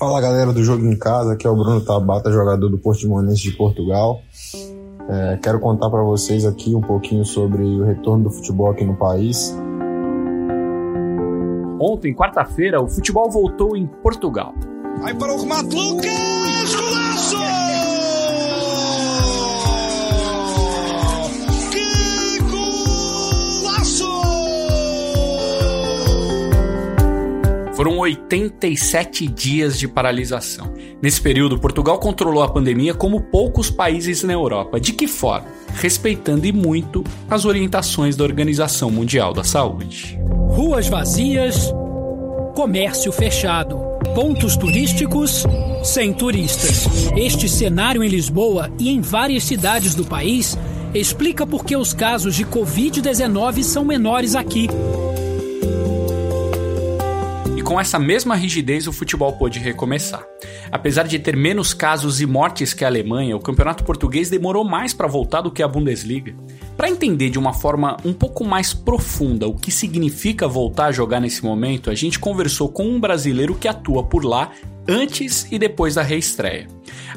Fala galera do Jogo em Casa, aqui é o Bruno Tabata, jogador do Portimonense de Portugal. É, quero contar para vocês aqui um pouquinho sobre o retorno do futebol aqui no país. Ontem, quarta-feira, o futebol voltou em Portugal. Aí para o remate, Lucas! Golaço! 87 dias de paralisação. Nesse período, Portugal controlou a pandemia como poucos países na Europa. De que forma? Respeitando e muito as orientações da Organização Mundial da Saúde. Ruas vazias, comércio fechado, pontos turísticos sem turistas. Este cenário em Lisboa e em várias cidades do país explica por que os casos de Covid-19 são menores aqui com essa mesma rigidez o futebol pôde recomeçar. Apesar de ter menos casos e mortes que a Alemanha, o campeonato português demorou mais para voltar do que a Bundesliga. Para entender de uma forma um pouco mais profunda o que significa voltar a jogar nesse momento, a gente conversou com um brasileiro que atua por lá antes e depois da reestreia.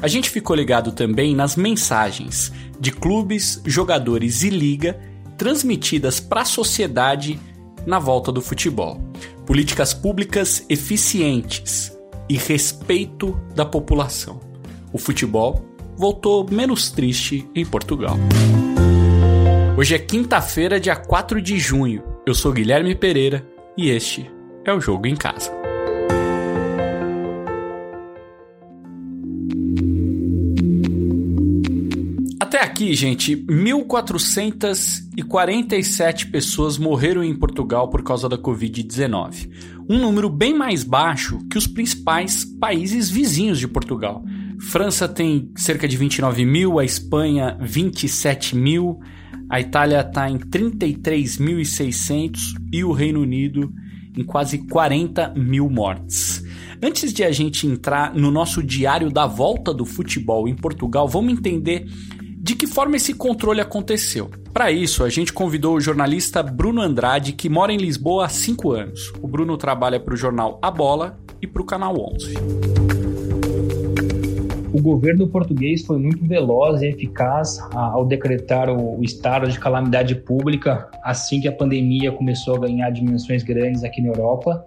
A gente ficou ligado também nas mensagens de clubes, jogadores e liga transmitidas para a sociedade na volta do futebol políticas públicas eficientes e respeito da população. O futebol voltou menos triste em Portugal. Hoje é quinta-feira, dia 4 de junho. Eu sou Guilherme Pereira e este é o Jogo em Casa. Aqui, gente, 1.447 pessoas morreram em Portugal por causa da Covid-19. Um número bem mais baixo que os principais países vizinhos de Portugal. França tem cerca de 29 mil, a Espanha 27 mil, a Itália está em 33.600 e o Reino Unido em quase 40 mil mortes. Antes de a gente entrar no nosso diário da volta do futebol em Portugal, vamos entender de que forma esse controle aconteceu? Para isso, a gente convidou o jornalista Bruno Andrade, que mora em Lisboa há 5 anos. O Bruno trabalha para o jornal A Bola e para o Canal 11. O governo português foi muito veloz e eficaz ao decretar o estado de calamidade pública assim que a pandemia começou a ganhar dimensões grandes aqui na Europa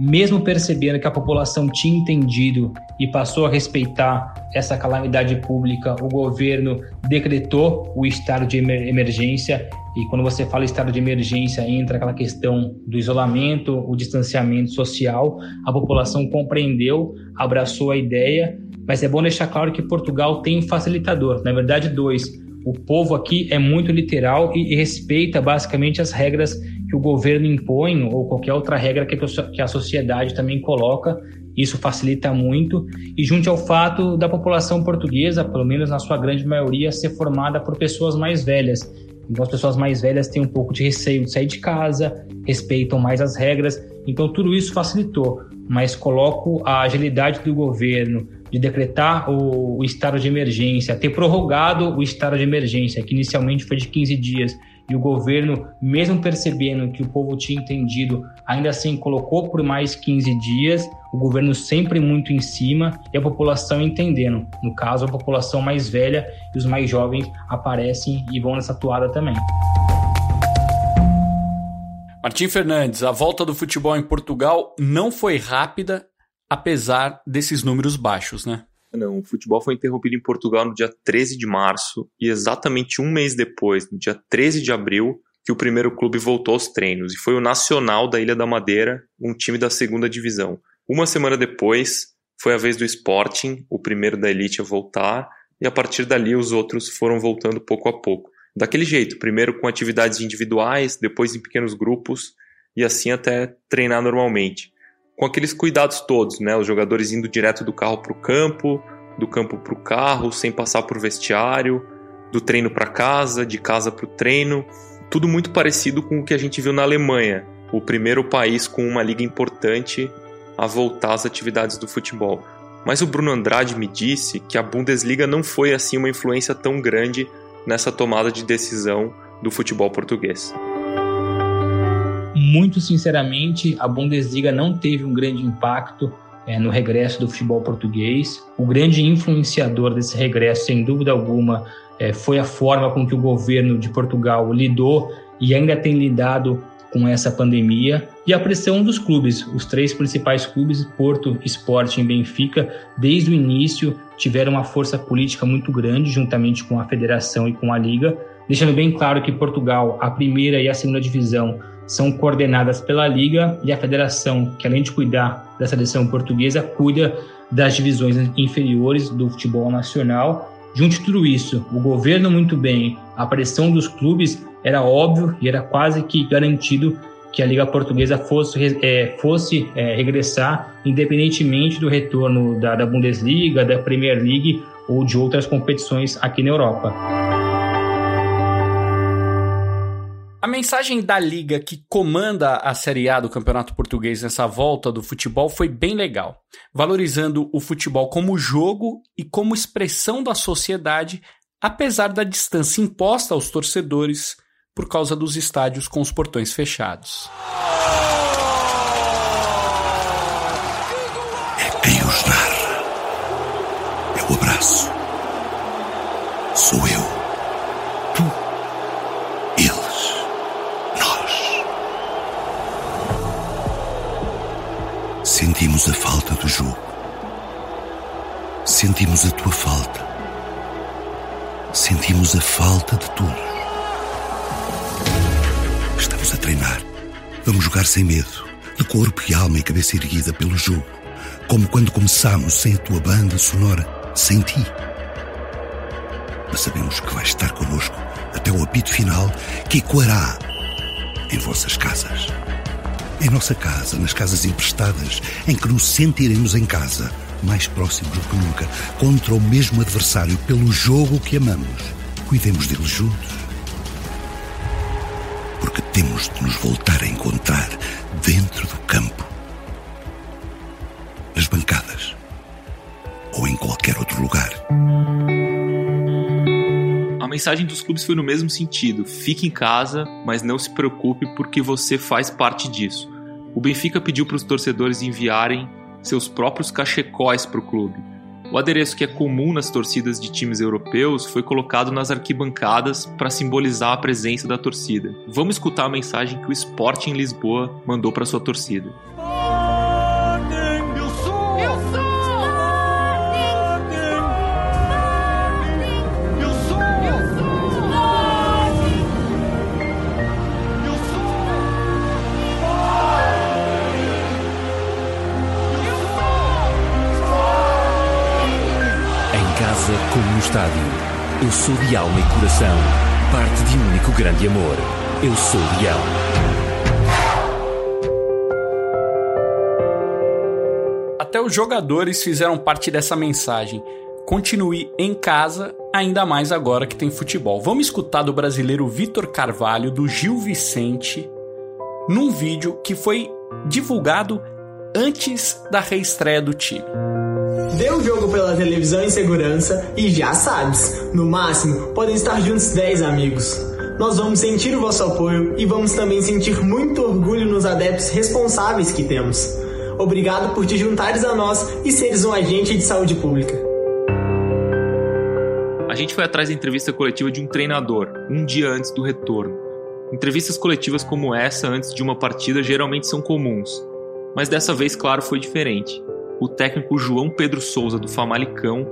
mesmo percebendo que a população tinha entendido e passou a respeitar essa calamidade pública, o governo decretou o estado de emergência. E quando você fala estado de emergência, entra aquela questão do isolamento, o distanciamento social. A população compreendeu, abraçou a ideia, mas é bom deixar claro que Portugal tem um facilitador, na verdade, dois. O povo aqui é muito literal e respeita basicamente as regras que o governo impõe ou qualquer outra regra que a sociedade também coloca. Isso facilita muito e junto ao fato da população portuguesa, pelo menos na sua grande maioria, ser formada por pessoas mais velhas. Então as pessoas mais velhas têm um pouco de receio de sair de casa, respeitam mais as regras. Então tudo isso facilitou, mas coloco a agilidade do governo de decretar o, o estado de emergência, ter prorrogado o estado de emergência, que inicialmente foi de 15 dias, e o governo, mesmo percebendo que o povo tinha entendido, ainda assim colocou por mais 15 dias, o governo sempre muito em cima e a população entendendo. No caso, a população mais velha e os mais jovens aparecem e vão nessa toada também. Martim Fernandes, a volta do futebol em Portugal não foi rápida, apesar desses números baixos, né? Não, o futebol foi interrompido em Portugal no dia 13 de março e exatamente um mês depois, no dia 13 de abril, que o primeiro clube voltou aos treinos e foi o Nacional da Ilha da Madeira, um time da segunda divisão. Uma semana depois, foi a vez do Sporting, o primeiro da elite a voltar, e a partir dali os outros foram voltando pouco a pouco. Daquele jeito, primeiro com atividades individuais, depois em pequenos grupos e assim até treinar normalmente com aqueles cuidados todos, né? Os jogadores indo direto do carro para o campo, do campo para o carro, sem passar por vestiário, do treino para casa, de casa para o treino, tudo muito parecido com o que a gente viu na Alemanha, o primeiro país com uma liga importante a voltar às atividades do futebol. Mas o Bruno Andrade me disse que a Bundesliga não foi assim uma influência tão grande nessa tomada de decisão do futebol português muito sinceramente, a Bundesliga não teve um grande impacto é, no regresso do futebol português. O grande influenciador desse regresso, sem dúvida alguma, é, foi a forma com que o governo de Portugal lidou e ainda tem lidado com essa pandemia e a pressão dos clubes. Os três principais clubes, Porto, Sporting e Benfica, desde o início tiveram uma força política muito grande, juntamente com a federação e com a liga, deixando bem claro que Portugal, a primeira e a segunda divisão, são coordenadas pela liga e a federação, que além de cuidar da seleção portuguesa, cuida das divisões inferiores do futebol nacional. Junto de tudo isso, o governo muito bem, a pressão dos clubes era óbvio e era quase que garantido que a Liga Portuguesa fosse, é, fosse é, regressar, independentemente do retorno da, da Bundesliga, da Premier League ou de outras competições aqui na Europa. A mensagem da liga que comanda a Série A do Campeonato Português nessa volta do futebol foi bem legal, valorizando o futebol como jogo e como expressão da sociedade, apesar da distância imposta aos torcedores por causa dos estádios com os portões fechados. É quem os narra. É o abraço. Sou eu. Sentimos a tua falta. Sentimos a falta de todos. Estamos a treinar. Vamos jogar sem medo, de corpo e alma e cabeça erguida pelo jogo, como quando começámos sem a tua banda sonora, sem ti. Mas sabemos que vais estar connosco até o apito final que ecoará em vossas casas. Em nossa casa, nas casas emprestadas, em que nos sentiremos em casa, mais próximos do que nunca, contra o mesmo adversário pelo jogo que amamos. Cuidemos dele juntos porque temos de nos voltar a encontrar dentro do campo, nas bancadas ou em qualquer outro lugar. A mensagem dos clubes foi no mesmo sentido: fique em casa, mas não se preocupe porque você faz parte disso. O Benfica pediu para os torcedores enviarem seus próprios cachecóis para o clube. O adereço que é comum nas torcidas de times europeus foi colocado nas arquibancadas para simbolizar a presença da torcida. Vamos escutar a mensagem que o Sporting Lisboa mandou para sua torcida. Como no estádio. Eu sou de alma e coração, parte de um único grande amor. Eu sou Leão. Até os jogadores fizeram parte dessa mensagem. Continue em casa, ainda mais agora que tem futebol. Vamos escutar do brasileiro Vitor Carvalho, do Gil Vicente, num vídeo que foi divulgado antes da reestreia do time. Vê o jogo pela televisão em segurança e já sabes, no máximo podem estar juntos 10 amigos. Nós vamos sentir o vosso apoio e vamos também sentir muito orgulho nos adeptos responsáveis que temos. Obrigado por te juntares a nós e seres um agente de saúde pública. A gente foi atrás da entrevista coletiva de um treinador, um dia antes do retorno. Entrevistas coletivas como essa antes de uma partida geralmente são comuns, mas dessa vez, claro, foi diferente o técnico João Pedro Souza, do Famalicão,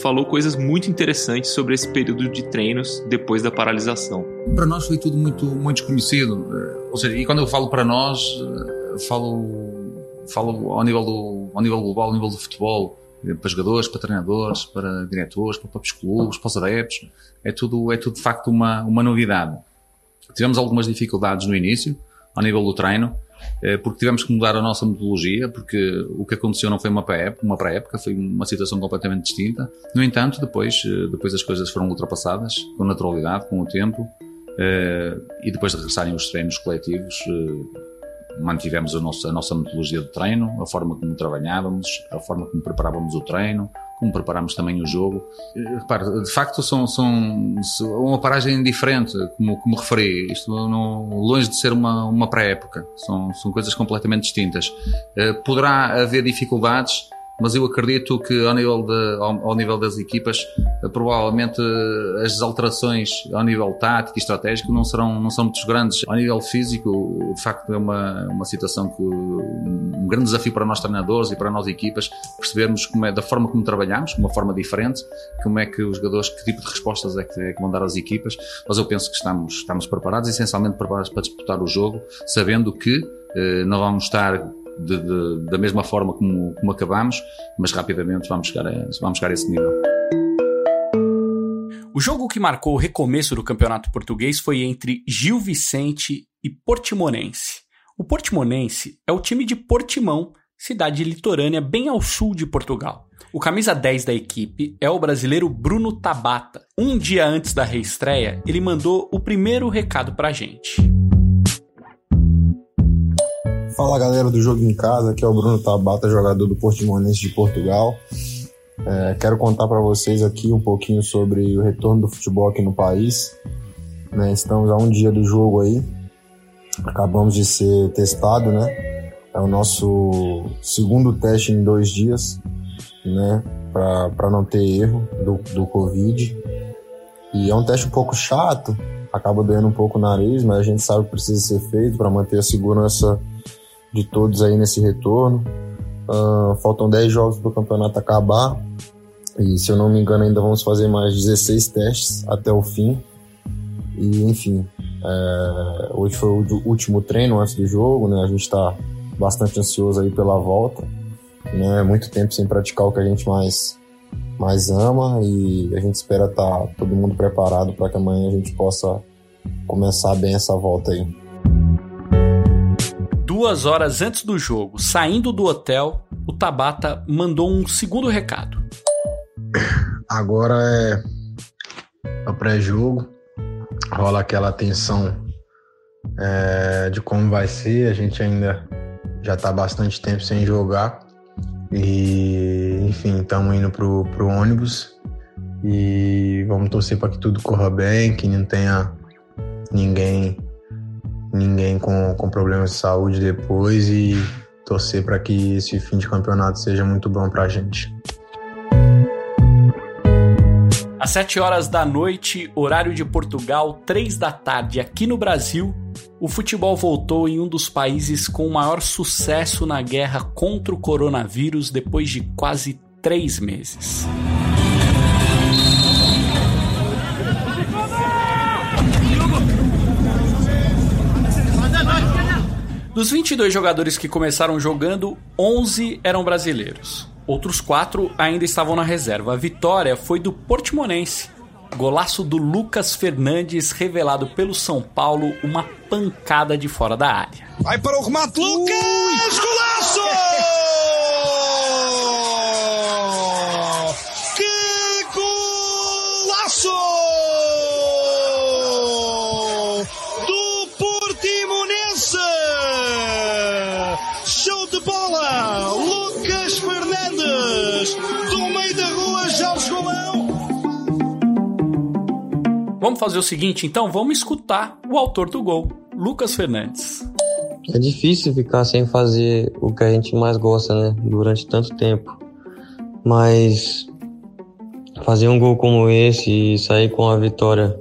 falou coisas muito interessantes sobre esse período de treinos depois da paralisação. Para nós foi tudo muito, muito desconhecido. Ou seja, e quando eu falo para nós, falo, falo ao, nível do, ao nível global, ao nível do futebol, para jogadores, para treinadores, para diretores, para próprios clubes, para os adeptos. É tudo, é tudo de facto uma, uma novidade. Tivemos algumas dificuldades no início, ao nível do treino, eh, porque tivemos que mudar a nossa metodologia, porque o que aconteceu não foi uma pré-época, uma pré foi uma situação completamente distinta. No entanto, depois, eh, depois as coisas foram ultrapassadas com naturalidade, com o tempo, eh, e depois de regressarem os treinos coletivos, mantivemos a nossa, a nossa metodologia de treino, a forma como trabalhávamos, a forma como preparávamos o treino, como preparamos também o jogo. Repare, de facto são, são, são uma paragem diferente, como, como referi, isto não, longe de ser uma, uma pré-época, são, são coisas completamente distintas. Poderá haver dificuldades mas eu acredito que ao nível, de, ao, ao nível das equipas, eh, provavelmente eh, as alterações ao nível tático e estratégico não serão, não são muito grandes. Ao nível físico, de facto, é uma, uma situação que um grande desafio para nós treinadores e para nós equipas percebermos como é da forma como trabalhamos, uma forma diferente, como é que os jogadores, que tipo de respostas é que, é que vão dar às equipas. Mas eu penso que estamos, estamos preparados, essencialmente preparados para disputar o jogo, sabendo que eh, não vamos estar de, de, da mesma forma como, como acabamos, mas rapidamente vamos chegar, a, vamos chegar a esse nível. O jogo que marcou o recomeço do campeonato português foi entre Gil Vicente e Portimonense. O Portimonense é o time de Portimão, cidade litorânea bem ao sul de Portugal. O camisa 10 da equipe é o brasileiro Bruno Tabata. Um dia antes da reestreia, ele mandou o primeiro recado pra gente. Fala galera do Jogo em Casa, aqui é o Bruno Tabata, jogador do Portimonense de Portugal. É, quero contar para vocês aqui um pouquinho sobre o retorno do futebol aqui no país. Né, estamos a um dia do jogo aí, acabamos de ser testado, né? É o nosso segundo teste em dois dias, né? Para não ter erro do, do Covid. E é um teste um pouco chato, acaba doendo um pouco o nariz, mas a gente sabe que precisa ser feito para manter a segurança de todos aí nesse retorno. Uh, faltam 10 jogos para o campeonato acabar. E se eu não me engano, ainda vamos fazer mais 16 testes até o fim. E enfim, é, hoje foi o último treino antes do jogo, né? A gente está bastante ansioso aí pela volta. Né? Muito tempo sem praticar o que a gente mais, mais ama e a gente espera estar tá todo mundo preparado para que amanhã a gente possa começar bem essa volta aí duas horas antes do jogo, saindo do hotel, o Tabata mandou um segundo recado. Agora é o pré-jogo, rola aquela tensão é, de como vai ser. A gente ainda já está bastante tempo sem jogar e, enfim, estamos indo pro, pro ônibus e vamos torcer para que tudo corra bem, que não tenha ninguém ninguém com, com problemas de saúde depois e torcer para que esse fim de campeonato seja muito bom para a gente. Às 7 horas da noite, horário de Portugal, 3 da tarde aqui no Brasil, o futebol voltou em um dos países com o maior sucesso na guerra contra o coronavírus depois de quase três meses. Dos 22 jogadores que começaram jogando, 11 eram brasileiros. Outros 4 ainda estavam na reserva. A vitória foi do Portimonense. Golaço do Lucas Fernandes, revelado pelo São Paulo, uma pancada de fora da área. Vai para o remate, Lucas! Golaço! Vamos fazer o seguinte, então, vamos escutar o autor do gol, Lucas Fernandes. É difícil ficar sem fazer o que a gente mais gosta, né? Durante tanto tempo. Mas fazer um gol como esse e sair com a vitória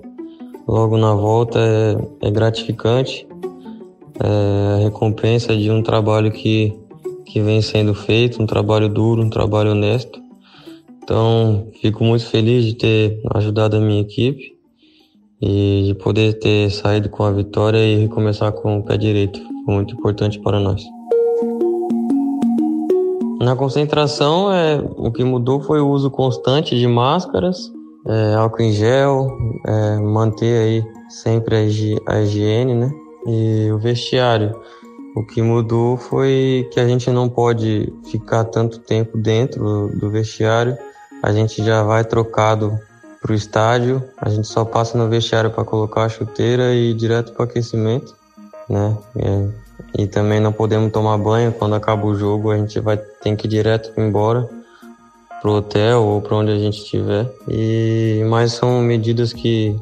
logo na volta é, é gratificante. É a recompensa de um trabalho que, que vem sendo feito, um trabalho duro, um trabalho honesto. Então, fico muito feliz de ter ajudado a minha equipe e de poder ter saído com a vitória e recomeçar com o pé direito. Foi muito importante para nós. Na concentração, é, o que mudou foi o uso constante de máscaras, é, álcool em gel, é, manter aí sempre a, a higiene, né? E o vestiário. O que mudou foi que a gente não pode ficar tanto tempo dentro do, do vestiário. A gente já vai trocado para o estádio. A gente só passa no vestiário para colocar a chuteira e ir direto para o aquecimento, né? E, e, também não podemos tomar banho quando acaba o jogo. A gente vai tem que ir direto embora pro hotel ou para onde a gente estiver. E mas são medidas que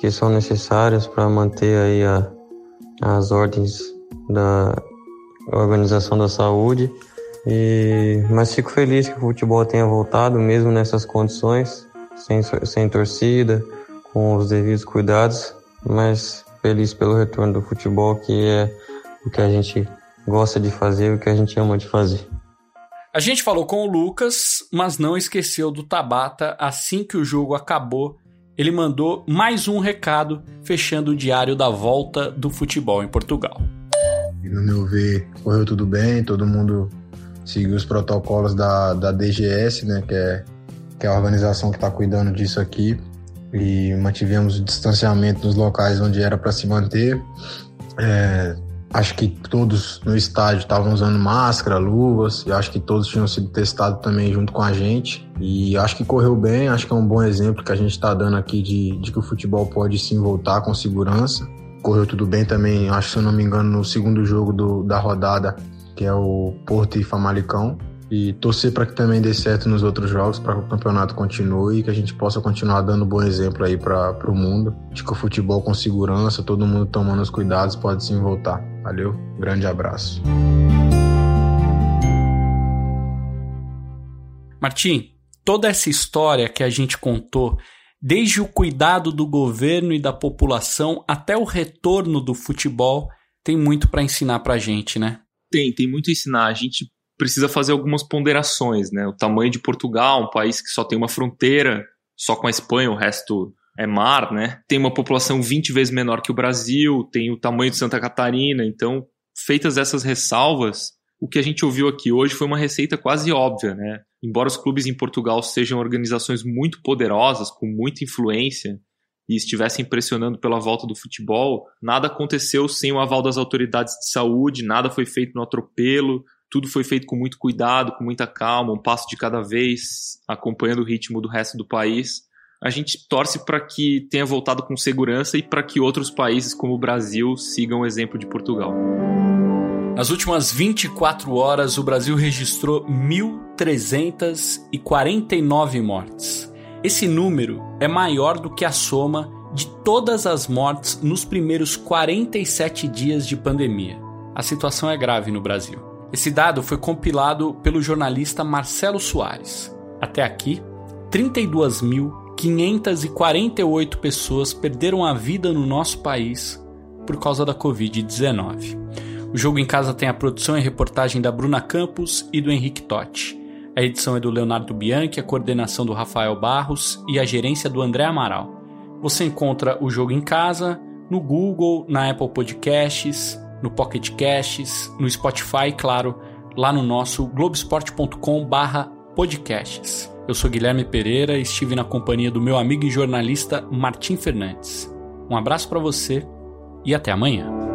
que são necessárias para manter aí a, as ordens da Organização da Saúde. E, mas fico feliz que o futebol tenha voltado, mesmo nessas condições, sem, sem torcida, com os devidos cuidados, mas feliz pelo retorno do futebol, que é o que a gente gosta de fazer, o que a gente ama de fazer. A gente falou com o Lucas, mas não esqueceu do Tabata assim que o jogo acabou. Ele mandou mais um recado fechando o diário da volta do futebol em Portugal. No meu ver, correu tudo bem, todo mundo seguiu os protocolos da, da DGS, né, que é, que é a organização que está cuidando disso aqui, e mantivemos o distanciamento nos locais onde era para se manter. É, acho que todos no estádio estavam usando máscara, luvas, e acho que todos tinham sido testados também junto com a gente. E acho que correu bem, acho que é um bom exemplo que a gente está dando aqui de, de que o futebol pode sim voltar com segurança. Correu tudo bem também, acho, se eu não me engano, no segundo jogo do, da rodada, que é o Porto e Famalicão. E torcer para que também dê certo nos outros jogos, para que o campeonato continue e que a gente possa continuar dando bom exemplo aí para o mundo. De que o futebol com segurança, todo mundo tomando os cuidados, pode sim voltar. Valeu, grande abraço. Martim, toda essa história que a gente contou Desde o cuidado do governo e da população até o retorno do futebol, tem muito para ensinar para a gente, né? Tem, tem muito a ensinar. A gente precisa fazer algumas ponderações, né? O tamanho de Portugal, um país que só tem uma fronteira, só com a Espanha, o resto é mar, né? Tem uma população 20 vezes menor que o Brasil, tem o tamanho de Santa Catarina, então, feitas essas ressalvas, o que a gente ouviu aqui hoje foi uma receita quase óbvia, né? Embora os clubes em Portugal sejam organizações muito poderosas, com muita influência, e estivessem pressionando pela volta do futebol, nada aconteceu sem o aval das autoridades de saúde, nada foi feito no atropelo, tudo foi feito com muito cuidado, com muita calma, um passo de cada vez, acompanhando o ritmo do resto do país. A gente torce para que tenha voltado com segurança e para que outros países como o Brasil sigam o exemplo de Portugal. Nas últimas 24 horas, o Brasil registrou 1.349 mortes. Esse número é maior do que a soma de todas as mortes nos primeiros 47 dias de pandemia. A situação é grave no Brasil. Esse dado foi compilado pelo jornalista Marcelo Soares. Até aqui, 32.548 pessoas perderam a vida no nosso país por causa da Covid-19. O Jogo em Casa tem a produção e reportagem da Bruna Campos e do Henrique Totti. A edição é do Leonardo Bianchi, a coordenação do Rafael Barros e a gerência do André Amaral. Você encontra o Jogo em Casa no Google, na Apple Podcasts, no Pocket Casts, no Spotify, claro, lá no nosso globesport.com/podcasts. Eu sou Guilherme Pereira e estive na companhia do meu amigo e jornalista Martim Fernandes. Um abraço para você e até amanhã.